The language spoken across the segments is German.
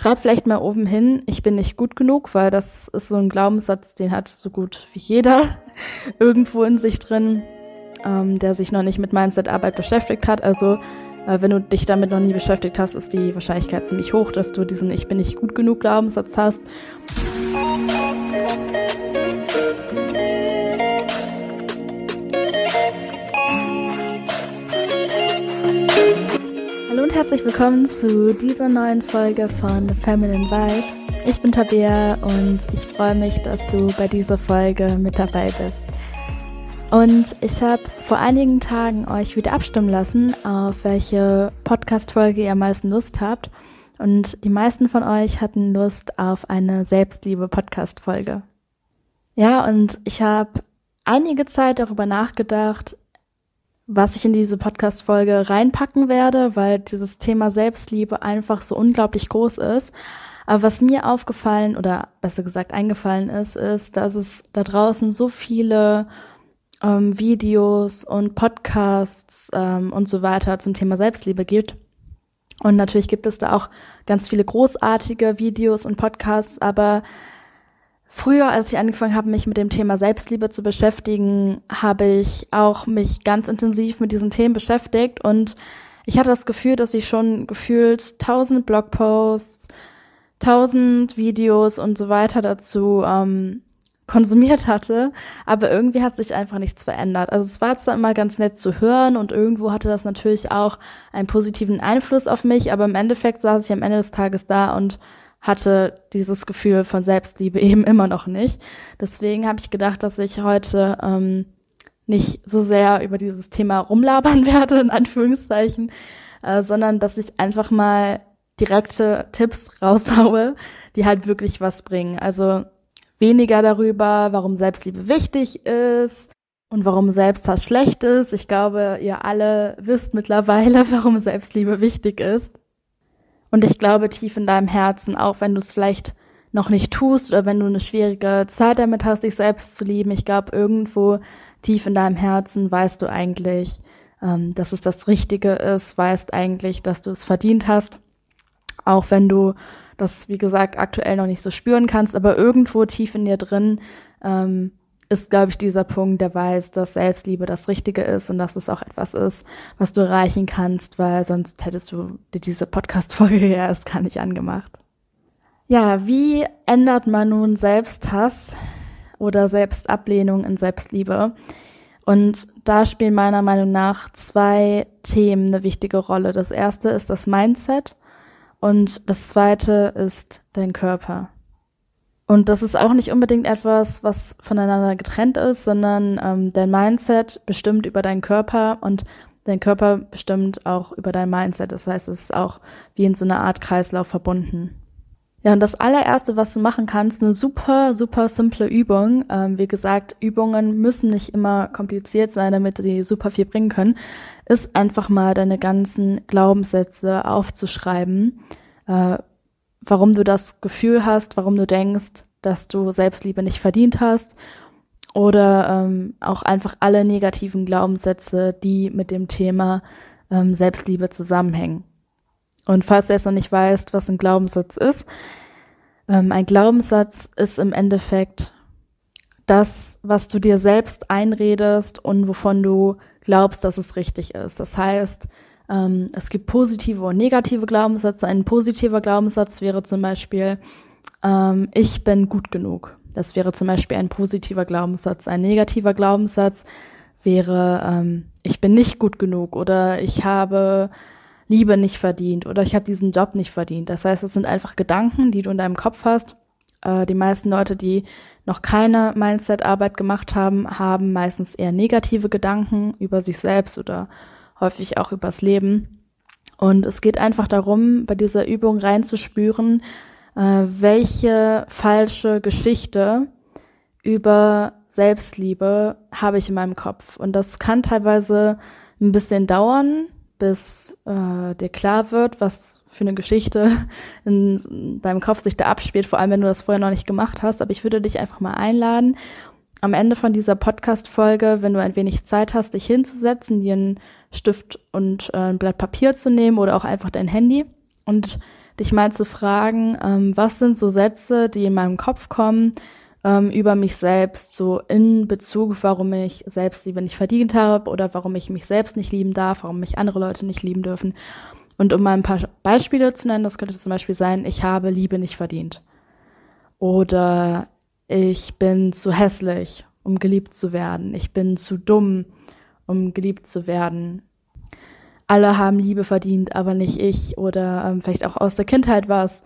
Schreib vielleicht mal oben hin, ich bin nicht gut genug, weil das ist so ein Glaubenssatz, den hat so gut wie jeder irgendwo in sich drin, ähm, der sich noch nicht mit Mindset-Arbeit beschäftigt hat. Also äh, wenn du dich damit noch nie beschäftigt hast, ist die Wahrscheinlichkeit ziemlich hoch, dass du diesen Ich bin nicht gut genug Glaubenssatz hast. Herzlich willkommen zu dieser neuen Folge von Feminine Vibe. Ich bin Tabea und ich freue mich, dass du bei dieser Folge mit dabei bist. Und ich habe vor einigen Tagen euch wieder abstimmen lassen, auf welche Podcast-Folge ihr am meisten Lust habt. Und die meisten von euch hatten Lust auf eine Selbstliebe-Podcast-Folge. Ja, und ich habe einige Zeit darüber nachgedacht, was ich in diese Podcast-Folge reinpacken werde, weil dieses Thema Selbstliebe einfach so unglaublich groß ist. Aber was mir aufgefallen oder besser gesagt eingefallen ist, ist, dass es da draußen so viele ähm, Videos und Podcasts ähm, und so weiter zum Thema Selbstliebe gibt. Und natürlich gibt es da auch ganz viele großartige Videos und Podcasts, aber Früher, als ich angefangen habe, mich mit dem Thema Selbstliebe zu beschäftigen, habe ich auch mich ganz intensiv mit diesen Themen beschäftigt und ich hatte das Gefühl, dass ich schon gefühlt tausend Blogposts, tausend Videos und so weiter dazu ähm, konsumiert hatte, aber irgendwie hat sich einfach nichts verändert. Also es war zwar immer ganz nett zu hören und irgendwo hatte das natürlich auch einen positiven Einfluss auf mich, aber im Endeffekt saß ich am Ende des Tages da und hatte dieses Gefühl von Selbstliebe eben immer noch nicht. Deswegen habe ich gedacht, dass ich heute ähm, nicht so sehr über dieses Thema rumlabern werde, in Anführungszeichen, äh, sondern dass ich einfach mal direkte Tipps raushaue, die halt wirklich was bringen. Also weniger darüber, warum Selbstliebe wichtig ist und warum Selbsthass schlecht ist. Ich glaube, ihr alle wisst mittlerweile, warum Selbstliebe wichtig ist. Und ich glaube tief in deinem Herzen, auch wenn du es vielleicht noch nicht tust oder wenn du eine schwierige Zeit damit hast, dich selbst zu lieben, ich glaube irgendwo tief in deinem Herzen weißt du eigentlich, ähm, dass es das Richtige ist, weißt eigentlich, dass du es verdient hast, auch wenn du das, wie gesagt, aktuell noch nicht so spüren kannst, aber irgendwo tief in dir drin ähm, ist, glaube ich, dieser Punkt, der weiß, dass Selbstliebe das Richtige ist und dass es auch etwas ist, was du erreichen kannst, weil sonst hättest du dir diese Podcast-Folge ja erst gar nicht angemacht. Ja, wie ändert man nun Selbsthass oder Selbstablehnung in Selbstliebe? Und da spielen meiner Meinung nach zwei Themen eine wichtige Rolle. Das erste ist das Mindset und das zweite ist dein Körper. Und das ist auch nicht unbedingt etwas, was voneinander getrennt ist, sondern ähm, dein Mindset bestimmt über deinen Körper und dein Körper bestimmt auch über dein Mindset. Das heißt, es ist auch wie in so einer Art Kreislauf verbunden. Ja, und das allererste, was du machen kannst, eine super, super simple Übung. Ähm, wie gesagt, Übungen müssen nicht immer kompliziert sein, damit die super viel bringen können, ist einfach mal deine ganzen Glaubenssätze aufzuschreiben. Äh, warum du das Gefühl hast, warum du denkst, dass du Selbstliebe nicht verdient hast oder ähm, auch einfach alle negativen Glaubenssätze, die mit dem Thema ähm, Selbstliebe zusammenhängen. Und falls du jetzt noch nicht weißt, was ein Glaubenssatz ist, ähm, ein Glaubenssatz ist im Endeffekt das, was du dir selbst einredest und wovon du glaubst, dass es richtig ist. Das heißt, ähm, es gibt positive und negative Glaubenssätze. Ein positiver Glaubenssatz wäre zum Beispiel, ähm, ich bin gut genug. Das wäre zum Beispiel ein positiver Glaubenssatz. Ein negativer Glaubenssatz wäre, ähm, ich bin nicht gut genug oder ich habe Liebe nicht verdient oder ich habe diesen Job nicht verdient. Das heißt, es sind einfach Gedanken, die du in deinem Kopf hast. Äh, die meisten Leute, die noch keine Mindset-Arbeit gemacht haben, haben meistens eher negative Gedanken über sich selbst oder häufig auch übers Leben. Und es geht einfach darum, bei dieser Übung reinzuspüren, äh, welche falsche Geschichte über Selbstliebe habe ich in meinem Kopf. Und das kann teilweise ein bisschen dauern, bis äh, dir klar wird, was für eine Geschichte in deinem Kopf sich da abspielt, vor allem wenn du das vorher noch nicht gemacht hast. Aber ich würde dich einfach mal einladen, am Ende von dieser Podcast-Folge, wenn du ein wenig Zeit hast, dich hinzusetzen, dir einen Stift und äh, ein Blatt Papier zu nehmen oder auch einfach dein Handy und dich mal zu fragen, ähm, was sind so Sätze, die in meinem Kopf kommen ähm, über mich selbst, so in Bezug, warum ich Selbstliebe nicht verdient habe oder warum ich mich selbst nicht lieben darf, warum mich andere Leute nicht lieben dürfen. Und um mal ein paar Beispiele zu nennen, das könnte zum Beispiel sein, ich habe Liebe nicht verdient. Oder ich bin zu hässlich, um geliebt zu werden. Ich bin zu dumm, um geliebt zu werden. Alle haben Liebe verdient, aber nicht ich. Oder ähm, vielleicht auch aus der Kindheit war es,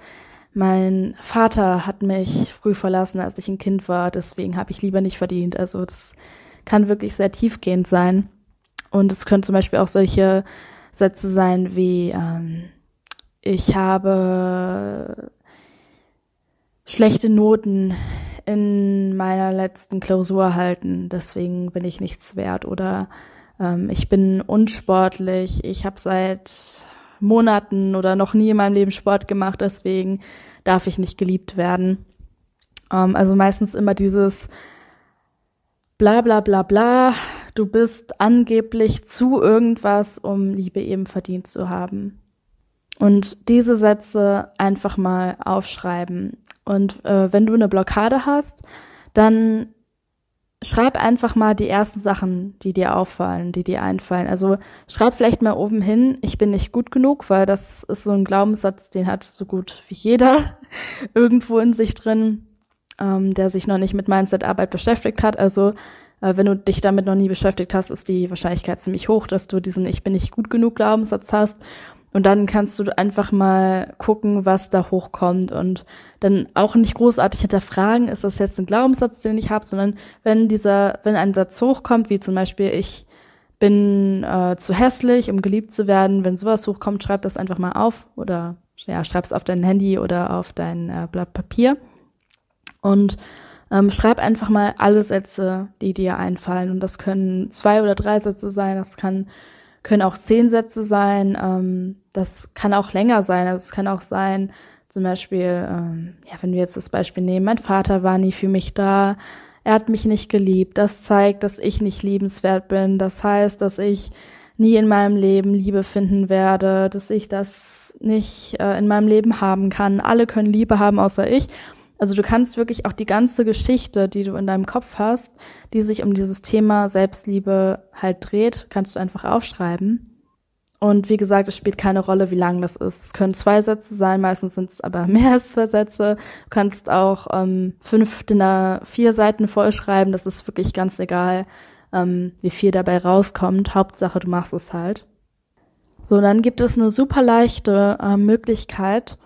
mein Vater hat mich früh verlassen, als ich ein Kind war, deswegen habe ich Liebe nicht verdient. Also das kann wirklich sehr tiefgehend sein. Und es können zum Beispiel auch solche Sätze sein wie ähm, ich habe schlechte Noten in meiner letzten Klausur erhalten, deswegen bin ich nichts wert. Oder ähm, ich bin unsportlich, ich habe seit Monaten oder noch nie in meinem Leben Sport gemacht, deswegen darf ich nicht geliebt werden. Ähm, also meistens immer dieses bla bla bla bla, du bist angeblich zu irgendwas, um Liebe eben verdient zu haben. Und diese Sätze einfach mal aufschreiben. Und äh, wenn du eine Blockade hast, dann schreib einfach mal die ersten Sachen, die dir auffallen, die dir einfallen. Also schreib vielleicht mal oben hin, ich bin nicht gut genug, weil das ist so ein Glaubenssatz, den hat so gut wie jeder irgendwo in sich drin, ähm, der sich noch nicht mit Mindset-Arbeit beschäftigt hat. Also äh, wenn du dich damit noch nie beschäftigt hast, ist die Wahrscheinlichkeit ziemlich hoch, dass du diesen Ich bin nicht gut genug Glaubenssatz hast. Und dann kannst du einfach mal gucken, was da hochkommt. Und dann auch nicht großartig hinterfragen, ist das jetzt ein Glaubenssatz, den ich habe, sondern wenn dieser, wenn ein Satz hochkommt, wie zum Beispiel ich bin äh, zu hässlich, um geliebt zu werden, wenn sowas hochkommt, schreib das einfach mal auf oder ja, schreib es auf dein Handy oder auf dein äh, Blatt Papier. Und ähm, schreib einfach mal alle Sätze, die dir einfallen. Und das können zwei oder drei Sätze sein, das kann können auch zehn Sätze sein. Ähm, das kann auch länger sein. Also es kann auch sein, zum Beispiel, ähm, ja, wenn wir jetzt das Beispiel nehmen, mein Vater war nie für mich da. Er hat mich nicht geliebt. Das zeigt, dass ich nicht liebenswert bin. Das heißt, dass ich nie in meinem Leben Liebe finden werde, dass ich das nicht äh, in meinem Leben haben kann. Alle können Liebe haben, außer ich. Also du kannst wirklich auch die ganze Geschichte, die du in deinem Kopf hast, die sich um dieses Thema Selbstliebe halt dreht, kannst du einfach aufschreiben. Und wie gesagt, es spielt keine Rolle, wie lang das ist. Es können zwei Sätze sein, meistens sind es aber mehr als zwei Sätze. Du kannst auch ähm, fünf DIN vier Seiten vollschreiben, das ist wirklich ganz egal, ähm, wie viel dabei rauskommt. Hauptsache, du machst es halt. So, dann gibt es eine super leichte äh, Möglichkeit,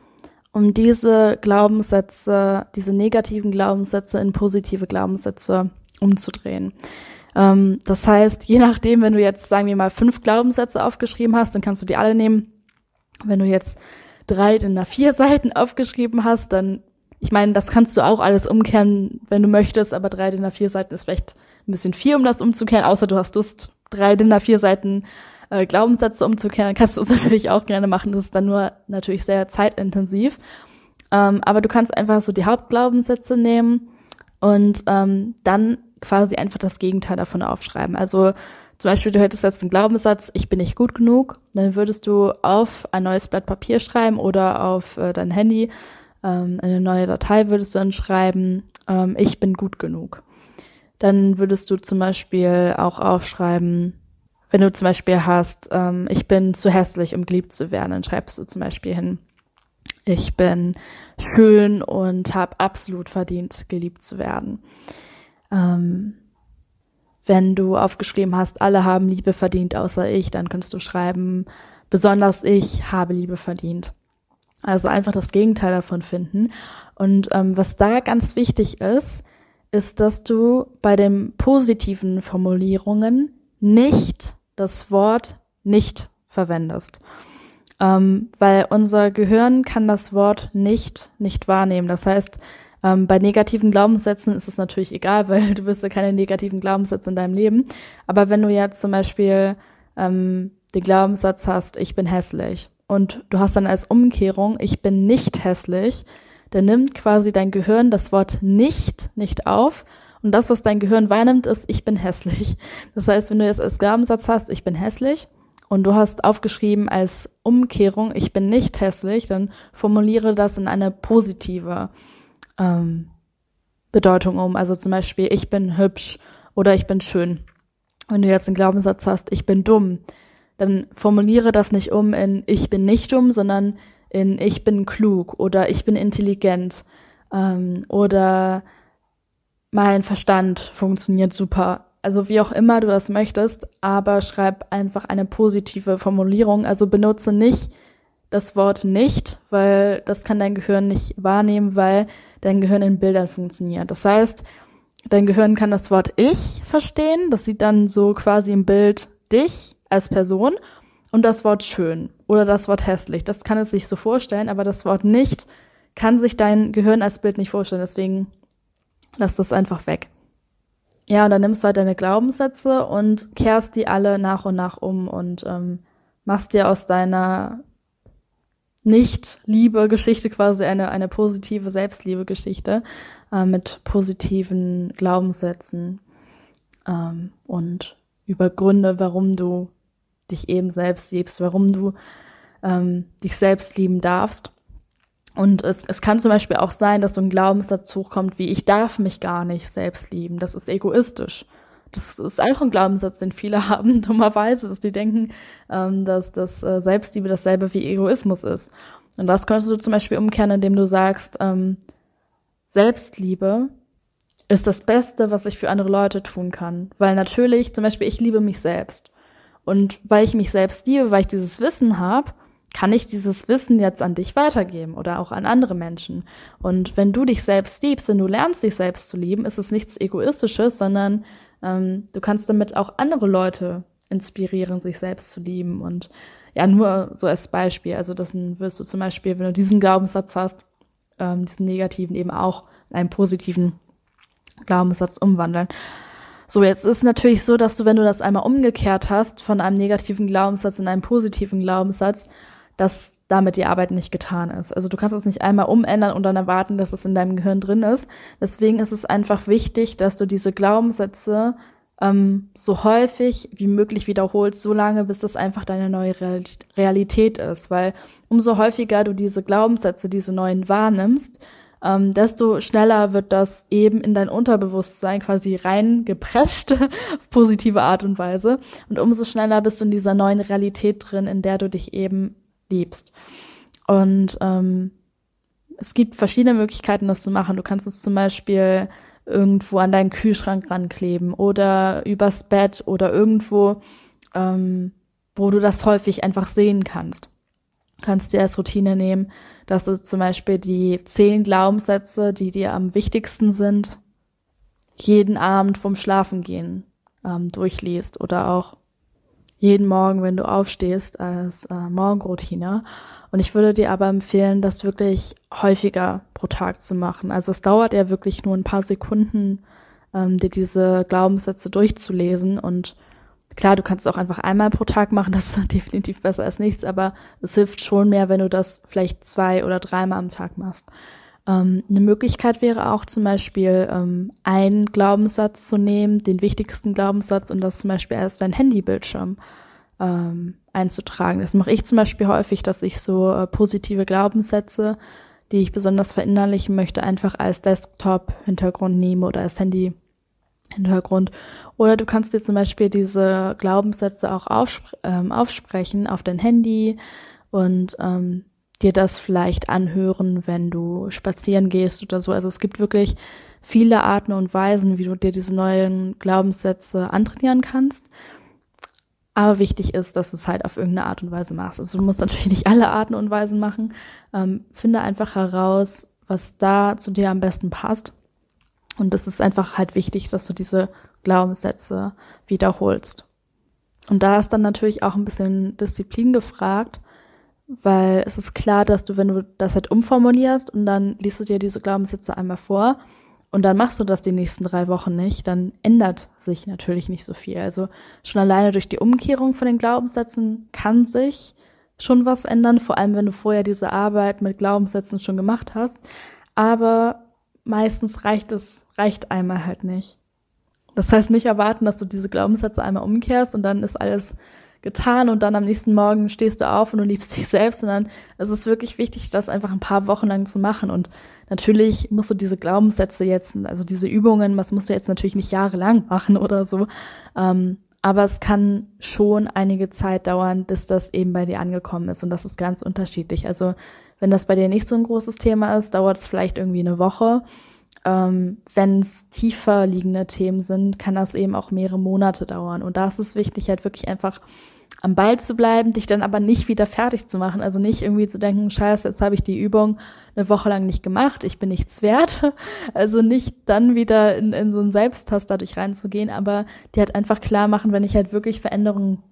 um diese Glaubenssätze, diese negativen Glaubenssätze in positive Glaubenssätze umzudrehen. Ähm, das heißt, je nachdem, wenn du jetzt, sagen wir mal, fünf Glaubenssätze aufgeschrieben hast, dann kannst du die alle nehmen. Wenn du jetzt drei in der vier Seiten aufgeschrieben hast, dann, ich meine, das kannst du auch alles umkehren, wenn du möchtest, aber drei in der vier Seiten ist vielleicht ein bisschen viel, um das umzukehren, außer du hast Lust, drei in der vier Seiten äh, Glaubenssätze umzukehren, kannst du es natürlich auch gerne machen. Das ist dann nur natürlich sehr zeitintensiv. Ähm, aber du kannst einfach so die Hauptglaubenssätze nehmen und ähm, dann quasi einfach das Gegenteil davon aufschreiben. Also zum Beispiel, du hättest jetzt einen Glaubenssatz, ich bin nicht gut genug, dann würdest du auf ein neues Blatt Papier schreiben oder auf äh, dein Handy ähm, eine neue Datei würdest du dann schreiben, ähm, ich bin gut genug. Dann würdest du zum Beispiel auch aufschreiben, wenn du zum Beispiel hast, ähm, ich bin zu hässlich, um geliebt zu werden, dann schreibst du zum Beispiel hin, ich bin schön und habe absolut verdient, geliebt zu werden. Ähm, wenn du aufgeschrieben hast, alle haben Liebe verdient, außer ich, dann kannst du schreiben, besonders ich habe Liebe verdient. Also einfach das Gegenteil davon finden. Und ähm, was da ganz wichtig ist, ist, dass du bei den positiven Formulierungen nicht das Wort nicht verwendest. Ähm, weil unser Gehirn kann das Wort nicht nicht wahrnehmen. Das heißt, ähm, bei negativen Glaubenssätzen ist es natürlich egal, weil du wirst ja keine negativen Glaubenssätze in deinem Leben. Aber wenn du jetzt zum Beispiel ähm, den Glaubenssatz hast, ich bin hässlich und du hast dann als Umkehrung, ich bin nicht hässlich, dann nimmt quasi dein Gehirn das Wort nicht nicht auf und das, was dein Gehirn wahrnimmt, ist, ich bin hässlich. Das heißt, wenn du jetzt als Glaubenssatz hast, ich bin hässlich und du hast aufgeschrieben als Umkehrung, ich bin nicht hässlich, dann formuliere das in eine positive ähm, Bedeutung um. Also zum Beispiel, ich bin hübsch oder ich bin schön. Wenn du jetzt einen Glaubenssatz hast, ich bin dumm, dann formuliere das nicht um in ich bin nicht dumm, sondern in ich bin klug oder ich bin intelligent ähm, oder mein Verstand funktioniert super. Also wie auch immer du das möchtest, aber schreib einfach eine positive Formulierung. Also benutze nicht das Wort nicht, weil das kann dein Gehirn nicht wahrnehmen, weil dein Gehirn in Bildern funktioniert. Das heißt, dein Gehirn kann das Wort ich verstehen, das sieht dann so quasi im Bild dich als Person und das Wort schön oder das Wort hässlich. Das kann es sich so vorstellen, aber das Wort nicht kann sich dein Gehirn als Bild nicht vorstellen. Deswegen lass das einfach weg. Ja, und dann nimmst du halt deine Glaubenssätze und kehrst die alle nach und nach um und ähm, machst dir aus deiner nicht-Liebe-Geschichte quasi eine, eine positive Selbstliebe-Geschichte äh, mit positiven Glaubenssätzen ähm, und über Gründe, warum du dich eben selbst liebst, warum du ähm, dich selbst lieben darfst. Und es, es kann zum Beispiel auch sein, dass so ein Glaubenssatz hochkommt wie, ich darf mich gar nicht selbst lieben. Das ist egoistisch. Das ist auch ein Glaubenssatz, den viele haben, dummerweise, dass die denken, ähm, dass das äh, Selbstliebe dasselbe wie Egoismus ist. Und das könntest du zum Beispiel umkehren, indem du sagst, ähm, Selbstliebe ist das Beste, was ich für andere Leute tun kann. Weil natürlich, zum Beispiel, ich liebe mich selbst. Und weil ich mich selbst liebe, weil ich dieses Wissen habe, kann ich dieses Wissen jetzt an dich weitergeben oder auch an andere Menschen. Und wenn du dich selbst liebst, wenn du lernst, dich selbst zu lieben, ist es nichts Egoistisches, sondern ähm, du kannst damit auch andere Leute inspirieren, sich selbst zu lieben. Und ja, nur so als Beispiel. Also das wirst du zum Beispiel, wenn du diesen Glaubenssatz hast, ähm, diesen negativen eben auch in einen positiven Glaubenssatz umwandeln. So, jetzt ist natürlich so, dass du, wenn du das einmal umgekehrt hast, von einem negativen Glaubenssatz in einen positiven Glaubenssatz, dass damit die Arbeit nicht getan ist. Also du kannst es nicht einmal umändern und dann erwarten, dass es in deinem Gehirn drin ist. Deswegen ist es einfach wichtig, dass du diese Glaubenssätze ähm, so häufig wie möglich wiederholst, so lange, bis das einfach deine neue Realität ist. Weil umso häufiger du diese Glaubenssätze, diese neuen wahrnimmst, ähm, desto schneller wird das eben in dein Unterbewusstsein quasi reingeprescht, auf positive Art und Weise. Und umso schneller bist du in dieser neuen Realität drin, in der du dich eben liebst. Und ähm, es gibt verschiedene Möglichkeiten, das zu machen. Du kannst es zum Beispiel irgendwo an deinen Kühlschrank rankleben oder übers Bett oder irgendwo, ähm, wo du das häufig einfach sehen kannst. Du kannst dir als Routine nehmen, dass du zum Beispiel die zehn Glaubenssätze, die dir am wichtigsten sind, jeden Abend vom Schlafengehen ähm, durchliest oder auch jeden Morgen, wenn du aufstehst, als äh, Morgenroutine. Und ich würde dir aber empfehlen, das wirklich häufiger pro Tag zu machen. Also es dauert ja wirklich nur ein paar Sekunden, ähm, dir diese Glaubenssätze durchzulesen. Und klar, du kannst es auch einfach einmal pro Tag machen, das ist definitiv besser als nichts, aber es hilft schon mehr, wenn du das vielleicht zwei oder dreimal am Tag machst. Ähm, eine Möglichkeit wäre auch zum Beispiel, ähm, einen Glaubenssatz zu nehmen, den wichtigsten Glaubenssatz, und das zum Beispiel als dein Handybildschirm ähm, einzutragen. Das mache ich zum Beispiel häufig, dass ich so äh, positive Glaubenssätze, die ich besonders verinnerlichen möchte, einfach als Desktop-Hintergrund nehme oder als Handy-Hintergrund. Oder du kannst dir zum Beispiel diese Glaubenssätze auch aufspr ähm, aufsprechen auf dein Handy und ähm, dir das vielleicht anhören, wenn du spazieren gehst oder so. Also es gibt wirklich viele Arten und Weisen, wie du dir diese neuen Glaubenssätze antrainieren kannst. Aber wichtig ist, dass du es halt auf irgendeine Art und Weise machst. Also du musst natürlich nicht alle Arten und Weisen machen. Ähm, finde einfach heraus, was da zu dir am besten passt. Und es ist einfach halt wichtig, dass du diese Glaubenssätze wiederholst. Und da ist dann natürlich auch ein bisschen Disziplin gefragt, weil es ist klar, dass du, wenn du das halt umformulierst und dann liest du dir diese Glaubenssätze einmal vor und dann machst du das die nächsten drei Wochen nicht, dann ändert sich natürlich nicht so viel. Also schon alleine durch die Umkehrung von den Glaubenssätzen kann sich schon was ändern, vor allem wenn du vorher diese Arbeit mit Glaubenssätzen schon gemacht hast. Aber meistens reicht es, reicht einmal halt nicht. Das heißt nicht erwarten, dass du diese Glaubenssätze einmal umkehrst und dann ist alles getan und dann am nächsten Morgen stehst du auf und du liebst dich selbst, sondern es ist wirklich wichtig, das einfach ein paar Wochen lang zu machen. Und natürlich musst du diese Glaubenssätze jetzt, also diese Übungen, was musst du jetzt natürlich nicht jahrelang machen oder so. Ähm, aber es kann schon einige Zeit dauern, bis das eben bei dir angekommen ist. Und das ist ganz unterschiedlich. Also wenn das bei dir nicht so ein großes Thema ist, dauert es vielleicht irgendwie eine Woche. Ähm, Wenn es tiefer liegende Themen sind, kann das eben auch mehrere Monate dauern. Und da ist es wichtig, halt wirklich einfach am Ball zu bleiben, dich dann aber nicht wieder fertig zu machen. Also nicht irgendwie zu denken, scheiße, jetzt habe ich die Übung eine Woche lang nicht gemacht, ich bin nichts wert. Also nicht dann wieder in, in so einen Selbsttast dadurch reinzugehen, aber die halt einfach klar machen, wenn ich halt wirklich Veränderungen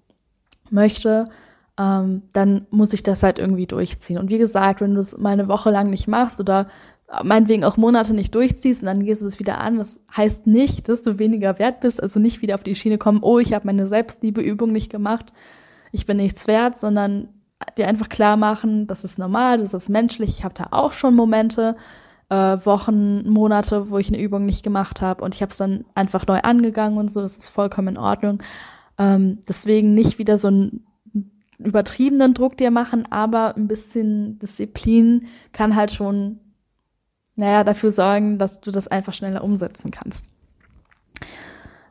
möchte, ähm, dann muss ich das halt irgendwie durchziehen. Und wie gesagt, wenn du es mal eine Woche lang nicht machst oder meinetwegen auch Monate nicht durchziehst und dann gehst du es wieder an, das heißt nicht, dass du weniger wert bist, also nicht wieder auf die Schiene kommen, oh, ich habe meine Selbstliebeübung nicht gemacht, ich bin nichts wert, sondern dir einfach klar machen, das ist normal, das ist menschlich, ich habe da auch schon Momente, äh, Wochen, Monate, wo ich eine Übung nicht gemacht habe und ich habe es dann einfach neu angegangen und so, das ist vollkommen in Ordnung. Ähm, deswegen nicht wieder so einen übertriebenen Druck dir machen, aber ein bisschen Disziplin kann halt schon naja, dafür sorgen, dass du das einfach schneller umsetzen kannst.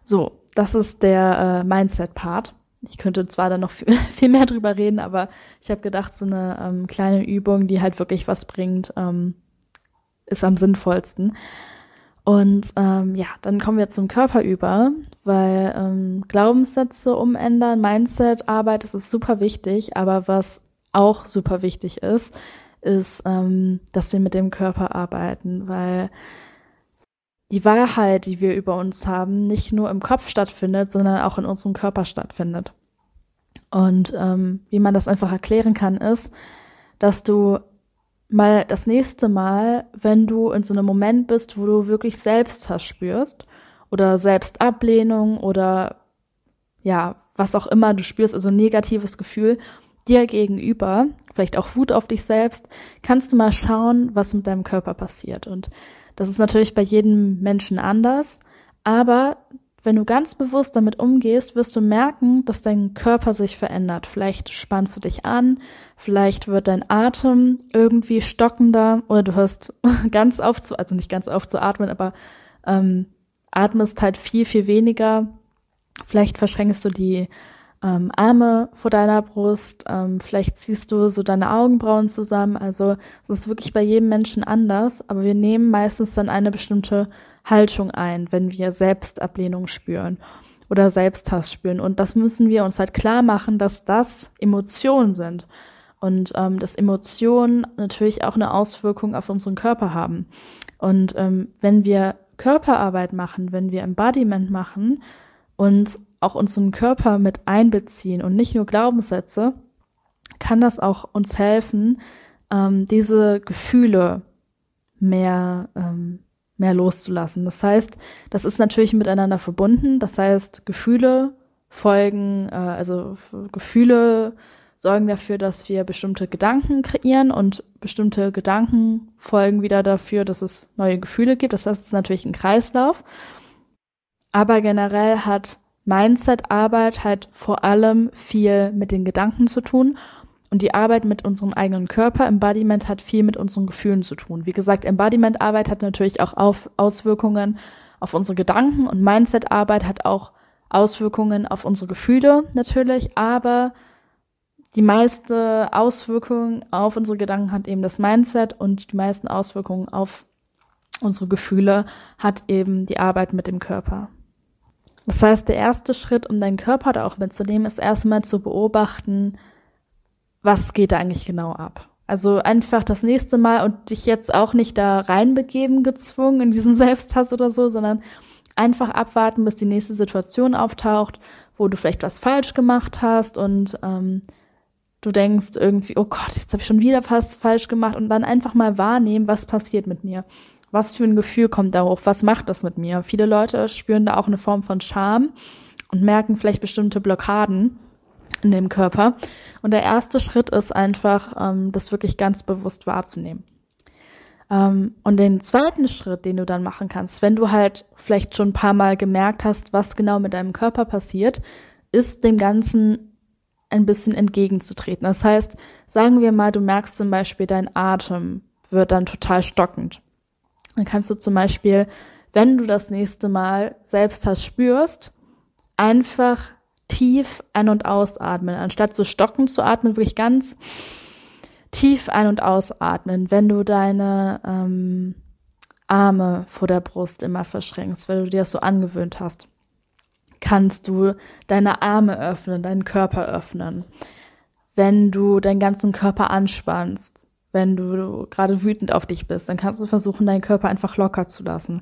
So, das ist der äh, Mindset-Part. Ich könnte zwar da noch viel, viel, mehr drüber reden, aber ich habe gedacht, so eine ähm, kleine Übung, die halt wirklich was bringt, ähm, ist am sinnvollsten. Und ähm, ja, dann kommen wir zum Körper über, weil ähm, Glaubenssätze umändern, Mindset-Arbeit, das ist super wichtig, aber was auch super wichtig ist, ist, ähm, dass wir mit dem Körper arbeiten, weil die Wahrheit, die wir über uns haben, nicht nur im Kopf stattfindet, sondern auch in unserem Körper stattfindet. Und ähm, wie man das einfach erklären kann, ist, dass du mal das nächste Mal, wenn du in so einem Moment bist, wo du wirklich Selbsthass spürst oder Selbstablehnung oder ja, was auch immer du spürst, also negatives Gefühl, dir gegenüber, vielleicht auch Wut auf dich selbst, kannst du mal schauen, was mit deinem Körper passiert. Und das ist natürlich bei jedem Menschen anders, aber wenn du ganz bewusst damit umgehst, wirst du merken, dass dein Körper sich verändert. Vielleicht spannst du dich an, vielleicht wird dein Atem irgendwie stockender oder du hörst ganz auf zu, also nicht ganz auf zu atmen, aber ähm, atmest halt viel, viel weniger. Vielleicht verschränkst du die ähm, Arme vor deiner Brust, ähm, vielleicht ziehst du so deine Augenbrauen zusammen. Also es ist wirklich bei jedem Menschen anders, aber wir nehmen meistens dann eine bestimmte Haltung ein, wenn wir Selbstablehnung spüren oder Selbsthass spüren. Und das müssen wir uns halt klar machen, dass das Emotionen sind. Und ähm, dass Emotionen natürlich auch eine Auswirkung auf unseren Körper haben. Und ähm, wenn wir Körperarbeit machen, wenn wir Embodiment machen und auch unseren Körper mit einbeziehen und nicht nur Glaubenssätze, kann das auch uns helfen, ähm, diese Gefühle mehr, ähm, mehr loszulassen. Das heißt, das ist natürlich miteinander verbunden. Das heißt, Gefühle folgen, äh, also Gefühle sorgen dafür, dass wir bestimmte Gedanken kreieren und bestimmte Gedanken folgen wieder dafür, dass es neue Gefühle gibt. Das heißt, es ist natürlich ein Kreislauf. Aber generell hat Mindset-Arbeit hat vor allem viel mit den Gedanken zu tun und die Arbeit mit unserem eigenen Körper, Embodiment hat viel mit unseren Gefühlen zu tun. Wie gesagt, Embodiment-Arbeit hat natürlich auch auf Auswirkungen auf unsere Gedanken und Mindset-Arbeit hat auch Auswirkungen auf unsere Gefühle natürlich, aber die meiste Auswirkung auf unsere Gedanken hat eben das Mindset und die meisten Auswirkungen auf unsere Gefühle hat eben die Arbeit mit dem Körper. Das heißt, der erste Schritt, um deinen Körper da auch mitzunehmen, ist erstmal zu beobachten, was geht da eigentlich genau ab. Also einfach das nächste Mal und dich jetzt auch nicht da reinbegeben gezwungen in diesen Selbsthass oder so, sondern einfach abwarten, bis die nächste Situation auftaucht, wo du vielleicht was falsch gemacht hast und ähm, du denkst irgendwie, oh Gott, jetzt habe ich schon wieder was falsch gemacht und dann einfach mal wahrnehmen, was passiert mit mir. Was für ein Gefühl kommt da hoch? Was macht das mit mir? Viele Leute spüren da auch eine Form von Scham und merken vielleicht bestimmte Blockaden in dem Körper. Und der erste Schritt ist einfach, ähm, das wirklich ganz bewusst wahrzunehmen. Ähm, und den zweiten Schritt, den du dann machen kannst, wenn du halt vielleicht schon ein paar Mal gemerkt hast, was genau mit deinem Körper passiert, ist dem Ganzen ein bisschen entgegenzutreten. Das heißt, sagen wir mal, du merkst zum Beispiel, dein Atem wird dann total stockend. Dann kannst du zum Beispiel, wenn du das nächste Mal selbst das spürst, einfach tief ein- und ausatmen. Anstatt so stockend zu atmen, wirklich ganz tief ein- und ausatmen. Wenn du deine ähm, Arme vor der Brust immer verschränkst, weil du dir das so angewöhnt hast, kannst du deine Arme öffnen, deinen Körper öffnen. Wenn du deinen ganzen Körper anspannst, wenn du gerade wütend auf dich bist, dann kannst du versuchen, deinen Körper einfach locker zu lassen.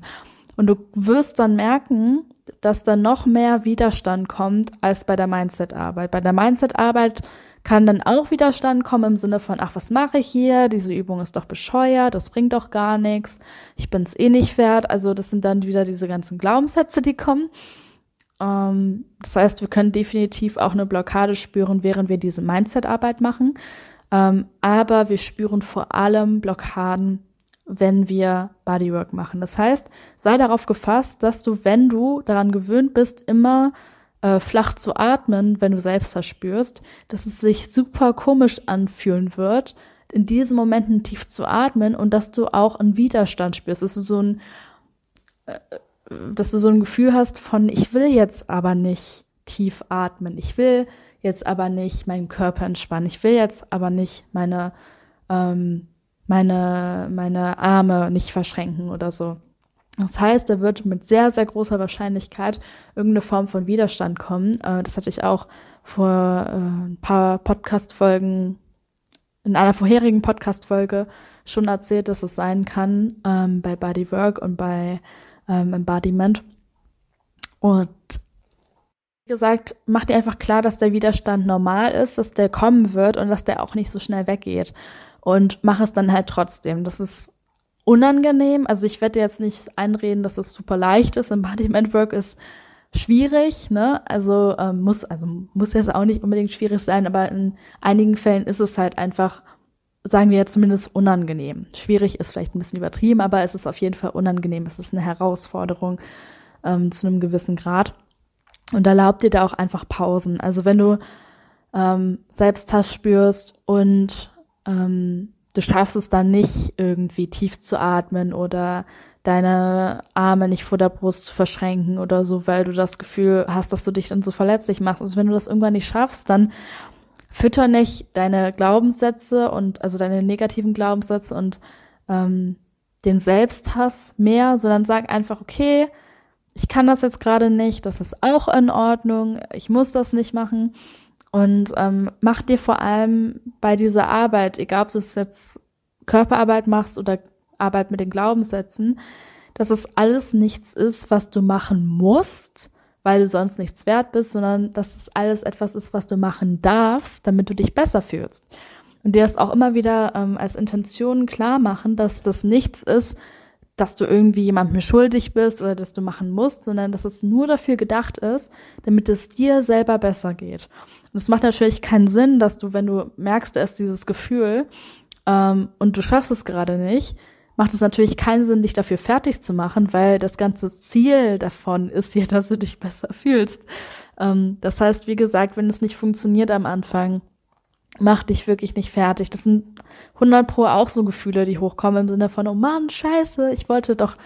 Und du wirst dann merken, dass da noch mehr Widerstand kommt als bei der Mindset-Arbeit. Bei der Mindset-Arbeit kann dann auch Widerstand kommen im Sinne von, ach, was mache ich hier? Diese Übung ist doch bescheuert, das bringt doch gar nichts, ich bin es eh nicht wert. Also das sind dann wieder diese ganzen Glaubenssätze, die kommen. Ähm, das heißt, wir können definitiv auch eine Blockade spüren, während wir diese Mindset-Arbeit machen. Ähm, aber wir spüren vor allem Blockaden, wenn wir Bodywork machen. Das heißt, sei darauf gefasst, dass du, wenn du daran gewöhnt bist, immer äh, flach zu atmen, wenn du selbst verspürst, dass es sich super komisch anfühlen wird, in diesen Momenten tief zu atmen und dass du auch einen Widerstand spürst, dass du so ein, äh, dass du so ein Gefühl hast von, ich will jetzt aber nicht tief atmen, ich will jetzt aber nicht meinen Körper entspannen, ich will jetzt aber nicht meine ähm, meine, meine Arme nicht verschränken oder so. Das heißt, da wird mit sehr, sehr großer Wahrscheinlichkeit irgendeine Form von Widerstand kommen. Äh, das hatte ich auch vor äh, ein paar Podcast-Folgen, in einer vorherigen Podcast-Folge schon erzählt, dass es sein kann ähm, bei Bodywork und bei ähm, Embodiment. Und gesagt, mach dir einfach klar, dass der Widerstand normal ist, dass der kommen wird und dass der auch nicht so schnell weggeht und mach es dann halt trotzdem. Das ist unangenehm. Also ich werde jetzt nicht einreden, dass es super leicht ist. Embodiment Work ist schwierig, ne? Also ähm, muss, also muss jetzt auch nicht unbedingt schwierig sein, aber in einigen Fällen ist es halt einfach, sagen wir jetzt zumindest unangenehm. Schwierig ist vielleicht ein bisschen übertrieben, aber es ist auf jeden Fall unangenehm. Es ist eine Herausforderung ähm, zu einem gewissen Grad. Und erlaubt dir da auch einfach Pausen. Also wenn du ähm, Selbsttasch spürst und ähm, du schaffst es dann nicht, irgendwie tief zu atmen oder deine Arme nicht vor der Brust zu verschränken oder so, weil du das Gefühl hast, dass du dich dann so verletzlich machst. Also wenn du das irgendwann nicht schaffst, dann fütter nicht deine Glaubenssätze und also deine negativen Glaubenssätze und ähm, den Selbsthass mehr, sondern sag einfach, okay, ich kann das jetzt gerade nicht, das ist auch in Ordnung, ich muss das nicht machen. Und ähm, mach dir vor allem bei dieser Arbeit, egal ob du es jetzt Körperarbeit machst oder Arbeit mit den Glaubenssätzen, dass es alles nichts ist, was du machen musst, weil du sonst nichts wert bist, sondern dass es alles etwas ist, was du machen darfst, damit du dich besser fühlst. Und dir das auch immer wieder ähm, als Intention klar machen, dass das nichts ist, dass du irgendwie jemandem schuldig bist oder dass du machen musst, sondern dass es nur dafür gedacht ist, damit es dir selber besser geht. Und es macht natürlich keinen Sinn, dass du, wenn du merkst, ist dieses Gefühl ähm, und du schaffst es gerade nicht, macht es natürlich keinen Sinn, dich dafür fertig zu machen, weil das ganze Ziel davon ist ja, dass du dich besser fühlst. Ähm, das heißt, wie gesagt, wenn es nicht funktioniert am Anfang, mach dich wirklich nicht fertig. Das sind 100 pro auch so Gefühle, die hochkommen im Sinne von, oh Mann, scheiße, ich wollte doch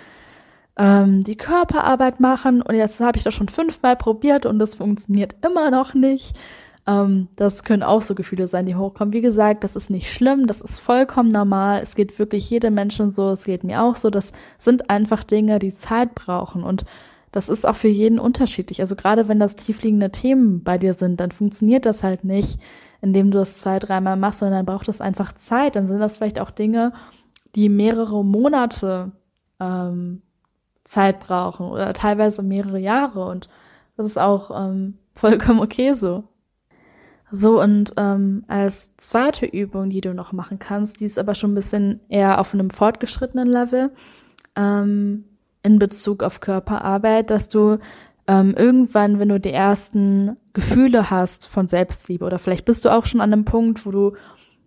ähm, die Körperarbeit machen und jetzt habe ich das schon fünfmal probiert und das funktioniert immer noch nicht. Ähm, das können auch so Gefühle sein, die hochkommen. Wie gesagt, das ist nicht schlimm, das ist vollkommen normal. Es geht wirklich jedem Menschen so, es geht mir auch so. Das sind einfach Dinge, die Zeit brauchen und das ist auch für jeden unterschiedlich. Also gerade wenn das tiefliegende Themen bei dir sind, dann funktioniert das halt nicht, indem du es zwei, dreimal machst, sondern dann braucht es einfach Zeit. Dann sind das vielleicht auch Dinge, die mehrere Monate ähm, Zeit brauchen oder teilweise mehrere Jahre und das ist auch ähm, vollkommen okay so. So, und ähm, als zweite Übung, die du noch machen kannst, die ist aber schon ein bisschen eher auf einem fortgeschrittenen Level ähm, in Bezug auf Körperarbeit, dass du ähm, irgendwann, wenn du die ersten Gefühle hast von Selbstliebe, oder vielleicht bist du auch schon an einem Punkt, wo du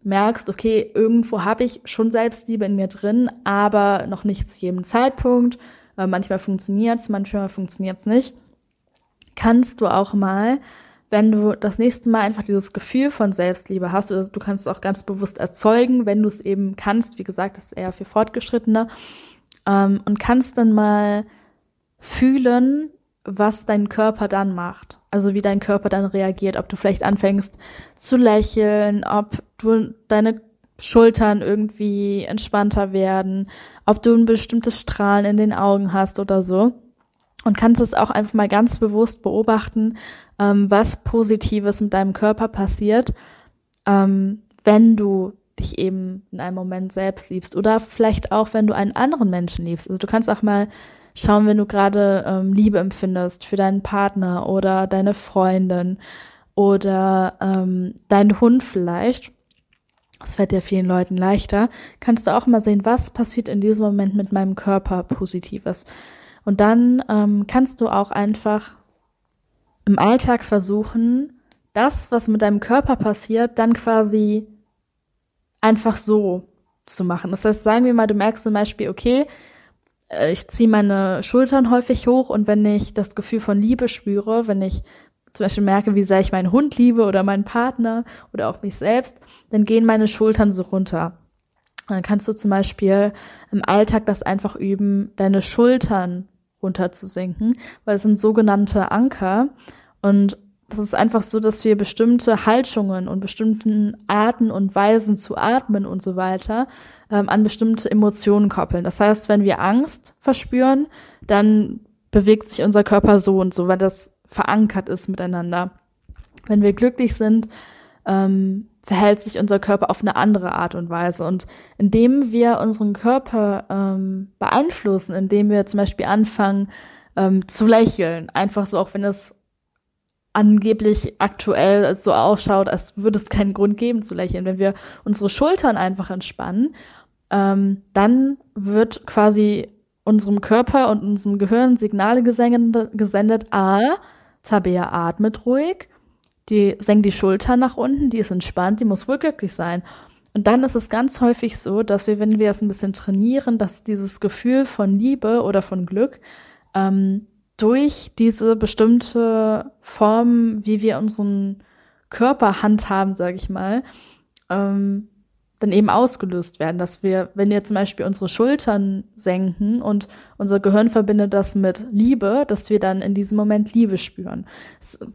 merkst, okay, irgendwo habe ich schon Selbstliebe in mir drin, aber noch nicht zu jedem Zeitpunkt. Äh, manchmal funktioniert's, manchmal funktioniert's nicht. Kannst du auch mal wenn du das nächste Mal einfach dieses Gefühl von Selbstliebe hast, oder du kannst es auch ganz bewusst erzeugen, wenn du es eben kannst, wie gesagt, das ist eher für Fortgeschrittene, ähm, und kannst dann mal fühlen, was dein Körper dann macht. Also wie dein Körper dann reagiert, ob du vielleicht anfängst zu lächeln, ob du deine Schultern irgendwie entspannter werden, ob du ein bestimmtes Strahlen in den Augen hast oder so. Und kannst es auch einfach mal ganz bewusst beobachten, ähm, was Positives mit deinem Körper passiert, ähm, wenn du dich eben in einem Moment selbst liebst oder vielleicht auch, wenn du einen anderen Menschen liebst. Also du kannst auch mal schauen, wenn du gerade ähm, Liebe empfindest für deinen Partner oder deine Freundin oder ähm, deinen Hund vielleicht. Das fällt ja vielen Leuten leichter. Kannst du auch mal sehen, was passiert in diesem Moment mit meinem Körper Positives. Und dann ähm, kannst du auch einfach im Alltag versuchen, das, was mit deinem Körper passiert, dann quasi einfach so zu machen. Das heißt, sagen wir mal, du merkst zum Beispiel, okay, äh, ich ziehe meine Schultern häufig hoch und wenn ich das Gefühl von Liebe spüre, wenn ich zum Beispiel merke, wie sehr ich meinen Hund liebe oder meinen Partner oder auch mich selbst, dann gehen meine Schultern so runter. Dann kannst du zum Beispiel im Alltag das einfach üben, deine Schultern runterzusinken, weil es sind sogenannte Anker. Und das ist einfach so, dass wir bestimmte Haltungen und bestimmten Arten und Weisen zu atmen und so weiter ähm, an bestimmte Emotionen koppeln. Das heißt, wenn wir Angst verspüren, dann bewegt sich unser Körper so und so, weil das verankert ist miteinander. Wenn wir glücklich sind, ähm, verhält sich unser Körper auf eine andere Art und Weise. Und indem wir unseren Körper ähm, beeinflussen, indem wir zum Beispiel anfangen ähm, zu lächeln, einfach so, auch wenn es angeblich aktuell so ausschaut, als würde es keinen Grund geben zu lächeln. Wenn wir unsere Schultern einfach entspannen, ähm, dann wird quasi unserem Körper und unserem Gehirn Signale gesendet, gesendet A, Tabea atmet ruhig, die senkt die Schultern nach unten, die ist entspannt, die muss wohl glücklich sein. Und dann ist es ganz häufig so, dass wir, wenn wir es ein bisschen trainieren, dass dieses Gefühl von Liebe oder von Glück ähm, durch diese bestimmte Form, wie wir unseren Körper handhaben, sage ich mal, ähm, dann eben ausgelöst werden, dass wir, wenn wir zum Beispiel unsere Schultern senken und unser Gehirn verbindet das mit Liebe, dass wir dann in diesem Moment Liebe spüren.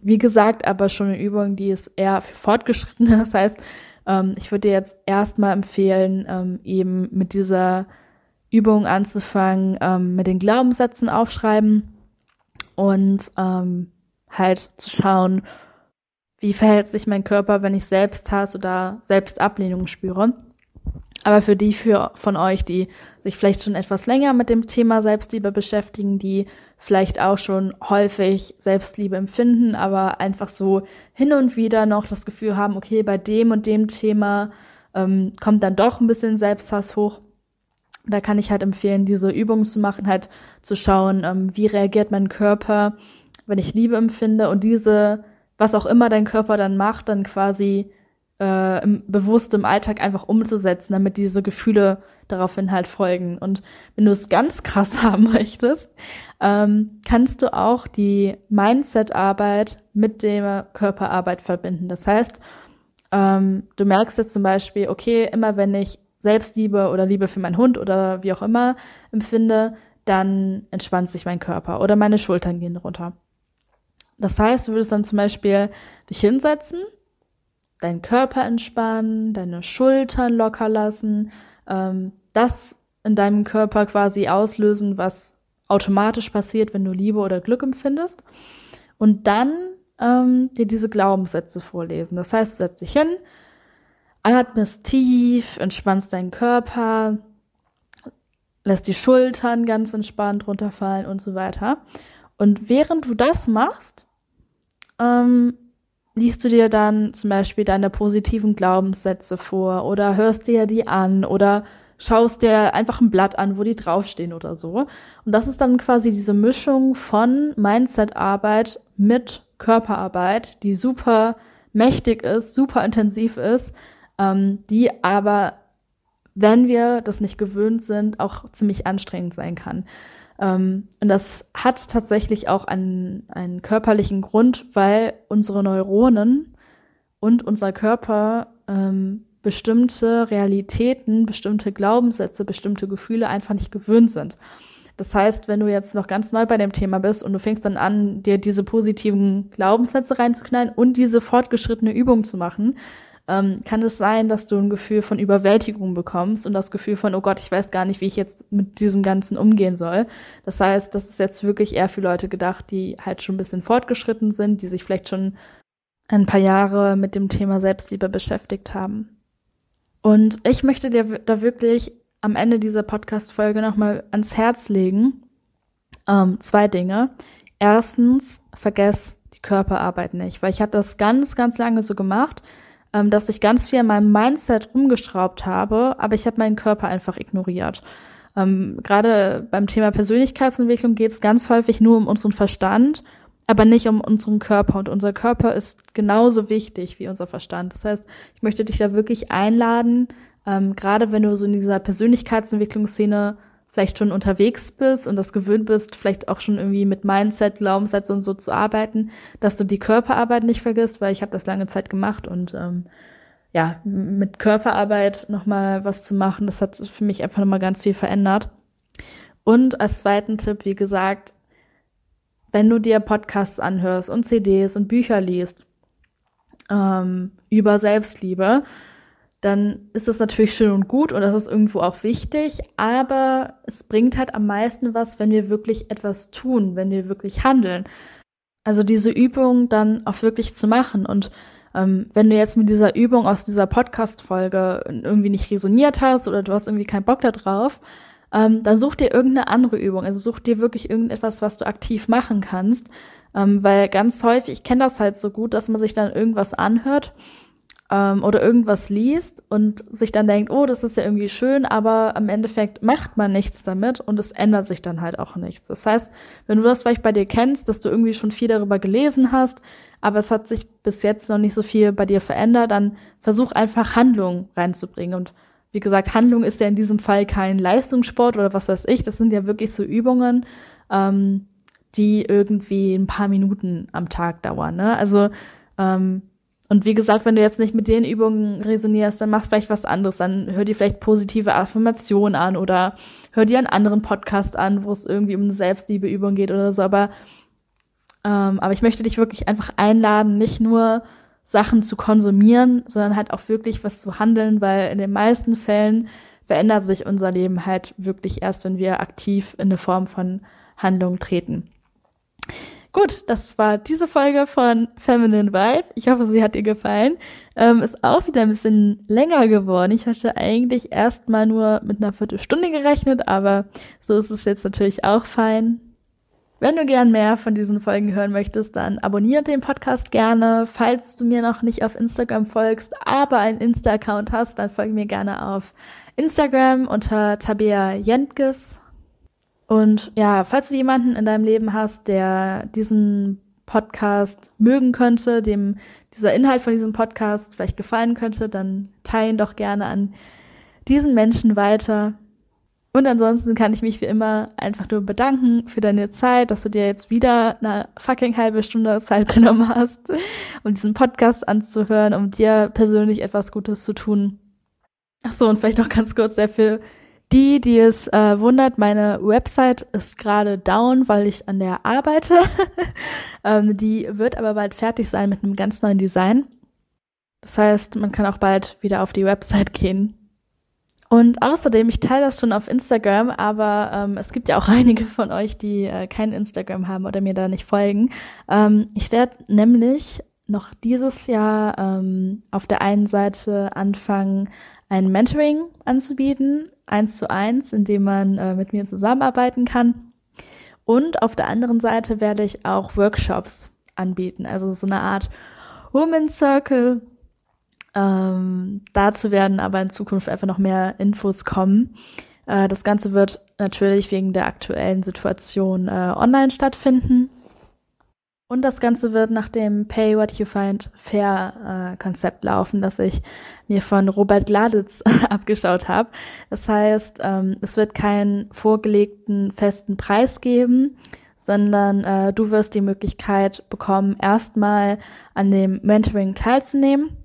wie gesagt, aber schon eine Übung, die ist eher fortgeschritten. Das heißt, ähm, ich würde dir jetzt erstmal empfehlen, ähm, eben mit dieser Übung anzufangen, ähm, mit den Glaubenssätzen aufschreiben und ähm, halt zu schauen, wie verhält sich mein Körper, wenn ich Selbsthass oder Selbstablehnung spüre. Aber für die für, von euch, die sich vielleicht schon etwas länger mit dem Thema Selbstliebe beschäftigen, die vielleicht auch schon häufig Selbstliebe empfinden, aber einfach so hin und wieder noch das Gefühl haben, okay, bei dem und dem Thema ähm, kommt dann doch ein bisschen Selbsthass hoch, da kann ich halt empfehlen, diese Übungen zu machen, halt zu schauen, ähm, wie reagiert mein Körper, wenn ich Liebe empfinde und diese, was auch immer dein Körper dann macht, dann quasi äh, im, bewusst im Alltag einfach umzusetzen, damit diese Gefühle daraufhin halt folgen. Und wenn du es ganz krass haben möchtest, ähm, kannst du auch die Mindset-Arbeit mit der Körperarbeit verbinden. Das heißt, ähm, du merkst jetzt zum Beispiel, okay, immer wenn ich Selbstliebe oder Liebe für meinen Hund oder wie auch immer empfinde, dann entspannt sich mein Körper oder meine Schultern gehen runter. Das heißt, du würdest dann zum Beispiel dich hinsetzen, deinen Körper entspannen, deine Schultern locker lassen, ähm, das in deinem Körper quasi auslösen, was automatisch passiert, wenn du Liebe oder Glück empfindest. Und dann ähm, dir diese Glaubenssätze vorlesen. Das heißt, du setzt dich hin, atmest tief, entspannst deinen Körper, lässt die Schultern ganz entspannt runterfallen und so weiter. Und während du das machst, ähm, liest du dir dann zum Beispiel deine positiven Glaubenssätze vor oder hörst dir die an oder schaust dir einfach ein Blatt an, wo die draufstehen oder so. Und das ist dann quasi diese Mischung von Mindset-Arbeit mit Körperarbeit, die super mächtig ist, super intensiv ist, ähm, die aber wenn wir das nicht gewöhnt sind, auch ziemlich anstrengend sein kann. Ähm, und das hat tatsächlich auch einen, einen körperlichen Grund, weil unsere Neuronen und unser Körper ähm, bestimmte Realitäten, bestimmte Glaubenssätze, bestimmte Gefühle einfach nicht gewöhnt sind. Das heißt, wenn du jetzt noch ganz neu bei dem Thema bist und du fängst dann an, dir diese positiven Glaubenssätze reinzuknallen und diese fortgeschrittene Übung zu machen, ähm, kann es sein, dass du ein Gefühl von Überwältigung bekommst und das Gefühl von, oh Gott, ich weiß gar nicht, wie ich jetzt mit diesem Ganzen umgehen soll. Das heißt, das ist jetzt wirklich eher für Leute gedacht, die halt schon ein bisschen fortgeschritten sind, die sich vielleicht schon ein paar Jahre mit dem Thema Selbstliebe beschäftigt haben. Und ich möchte dir da wirklich am Ende dieser Podcast-Folge nochmal ans Herz legen. Ähm, zwei Dinge. Erstens, vergess die Körperarbeit nicht, weil ich habe das ganz, ganz lange so gemacht, ähm, dass ich ganz viel an meinem Mindset rumgeschraubt habe, aber ich habe meinen Körper einfach ignoriert. Ähm, Gerade beim Thema Persönlichkeitsentwicklung geht es ganz häufig nur um unseren Verstand, aber nicht um unseren Körper. Und unser Körper ist genauso wichtig wie unser Verstand. Das heißt, ich möchte dich da wirklich einladen, ähm, Gerade wenn du so in dieser Persönlichkeitsentwicklungsszene vielleicht schon unterwegs bist und das gewöhnt bist, vielleicht auch schon irgendwie mit Mindset, Glaubenssätze und so zu arbeiten, dass du die Körperarbeit nicht vergisst, weil ich habe das lange Zeit gemacht und ähm, ja, mit Körperarbeit nochmal was zu machen, das hat für mich einfach nochmal ganz viel verändert. Und als zweiten Tipp, wie gesagt, wenn du dir Podcasts anhörst und CDs und Bücher liest ähm, über Selbstliebe, dann ist das natürlich schön und gut und das ist irgendwo auch wichtig, aber es bringt halt am meisten was, wenn wir wirklich etwas tun, wenn wir wirklich handeln. Also diese Übung dann auch wirklich zu machen und ähm, wenn du jetzt mit dieser Übung aus dieser Podcast-Folge irgendwie nicht resoniert hast oder du hast irgendwie keinen Bock da drauf, ähm, dann such dir irgendeine andere Übung. Also such dir wirklich irgendetwas, was du aktiv machen kannst, ähm, weil ganz häufig, ich kenne das halt so gut, dass man sich dann irgendwas anhört ähm, oder irgendwas liest und sich dann denkt, oh, das ist ja irgendwie schön, aber am Endeffekt macht man nichts damit und es ändert sich dann halt auch nichts. Das heißt, wenn du das vielleicht bei dir kennst, dass du irgendwie schon viel darüber gelesen hast, aber es hat sich bis jetzt noch nicht so viel bei dir verändert, dann versuch einfach Handlung reinzubringen und wie gesagt, Handlung ist ja in diesem Fall kein Leistungssport oder was weiß ich. Das sind ja wirklich so Übungen, ähm, die irgendwie ein paar Minuten am Tag dauern. Ne? Also ähm, und wie gesagt, wenn du jetzt nicht mit den Übungen resonierst, dann machst vielleicht was anderes. Dann hör dir vielleicht positive Affirmationen an oder hör dir einen anderen Podcast an, wo es irgendwie um eine Selbstliebeübung geht oder so. Aber, ähm, aber ich möchte dich wirklich einfach einladen, nicht nur Sachen zu konsumieren, sondern halt auch wirklich was zu handeln, weil in den meisten Fällen verändert sich unser Leben halt wirklich erst, wenn wir aktiv in eine Form von Handlung treten. Gut, das war diese Folge von Feminine Vibe. Ich hoffe, sie hat dir gefallen. Ähm, ist auch wieder ein bisschen länger geworden. Ich hatte eigentlich erstmal nur mit einer Viertelstunde gerechnet, aber so ist es jetzt natürlich auch fein. Wenn du gern mehr von diesen Folgen hören möchtest, dann abonniere den Podcast gerne. Falls du mir noch nicht auf Instagram folgst, aber einen Insta-Account hast, dann folge mir gerne auf Instagram unter Tabea Jentges und ja, falls du jemanden in deinem Leben hast, der diesen Podcast mögen könnte, dem dieser Inhalt von diesem Podcast vielleicht gefallen könnte, dann teilen doch gerne an diesen Menschen weiter. Und ansonsten kann ich mich wie immer einfach nur bedanken für deine Zeit, dass du dir jetzt wieder eine fucking halbe Stunde Zeit genommen hast, um diesen Podcast anzuhören, um dir persönlich etwas Gutes zu tun. Ach so, und vielleicht noch ganz kurz sehr viel die, die es äh, wundert, meine Website ist gerade down, weil ich an der arbeite. ähm, die wird aber bald fertig sein mit einem ganz neuen Design. Das heißt, man kann auch bald wieder auf die Website gehen. Und außerdem, ich teile das schon auf Instagram, aber ähm, es gibt ja auch einige von euch, die äh, kein Instagram haben oder mir da nicht folgen. Ähm, ich werde nämlich noch dieses Jahr ähm, auf der einen Seite anfangen, ein Mentoring anzubieten eins zu eins, in dem man äh, mit mir zusammenarbeiten kann. Und auf der anderen Seite werde ich auch Workshops anbieten, also so eine Art Woman Circle. Ähm, dazu werden aber in Zukunft einfach noch mehr Infos kommen. Äh, das Ganze wird natürlich wegen der aktuellen Situation äh, online stattfinden. Und das Ganze wird nach dem Pay What You Find Fair äh, Konzept laufen, das ich mir von Robert Gladitz abgeschaut habe. Das heißt, ähm, es wird keinen vorgelegten festen Preis geben, sondern äh, du wirst die Möglichkeit bekommen, erstmal an dem Mentoring teilzunehmen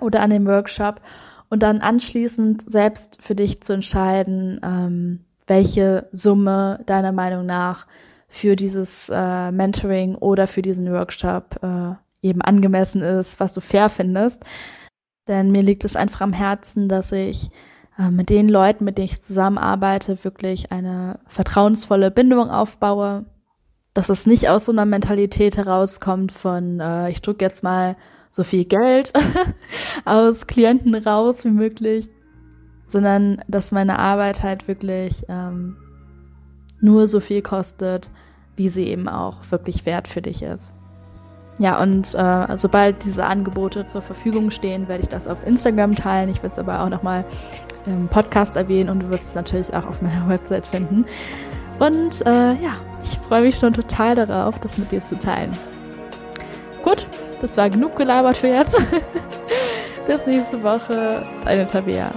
oder an dem Workshop und dann anschließend selbst für dich zu entscheiden, ähm, welche Summe deiner Meinung nach für dieses äh, Mentoring oder für diesen Workshop äh, eben angemessen ist, was du fair findest. Denn mir liegt es einfach am Herzen, dass ich äh, mit den Leuten, mit denen ich zusammenarbeite, wirklich eine vertrauensvolle Bindung aufbaue. Dass es nicht aus so einer Mentalität herauskommt von, äh, ich drücke jetzt mal so viel Geld aus Klienten raus wie möglich, sondern dass meine Arbeit halt wirklich ähm, nur so viel kostet, wie sie eben auch wirklich wert für dich ist. Ja, und äh, sobald diese Angebote zur Verfügung stehen, werde ich das auf Instagram teilen. Ich würde es aber auch nochmal im Podcast erwähnen und du wirst es natürlich auch auf meiner Website finden. Und äh, ja, ich freue mich schon total darauf, das mit dir zu teilen. Gut, das war genug gelabert für jetzt. Bis nächste Woche, deine Tabea.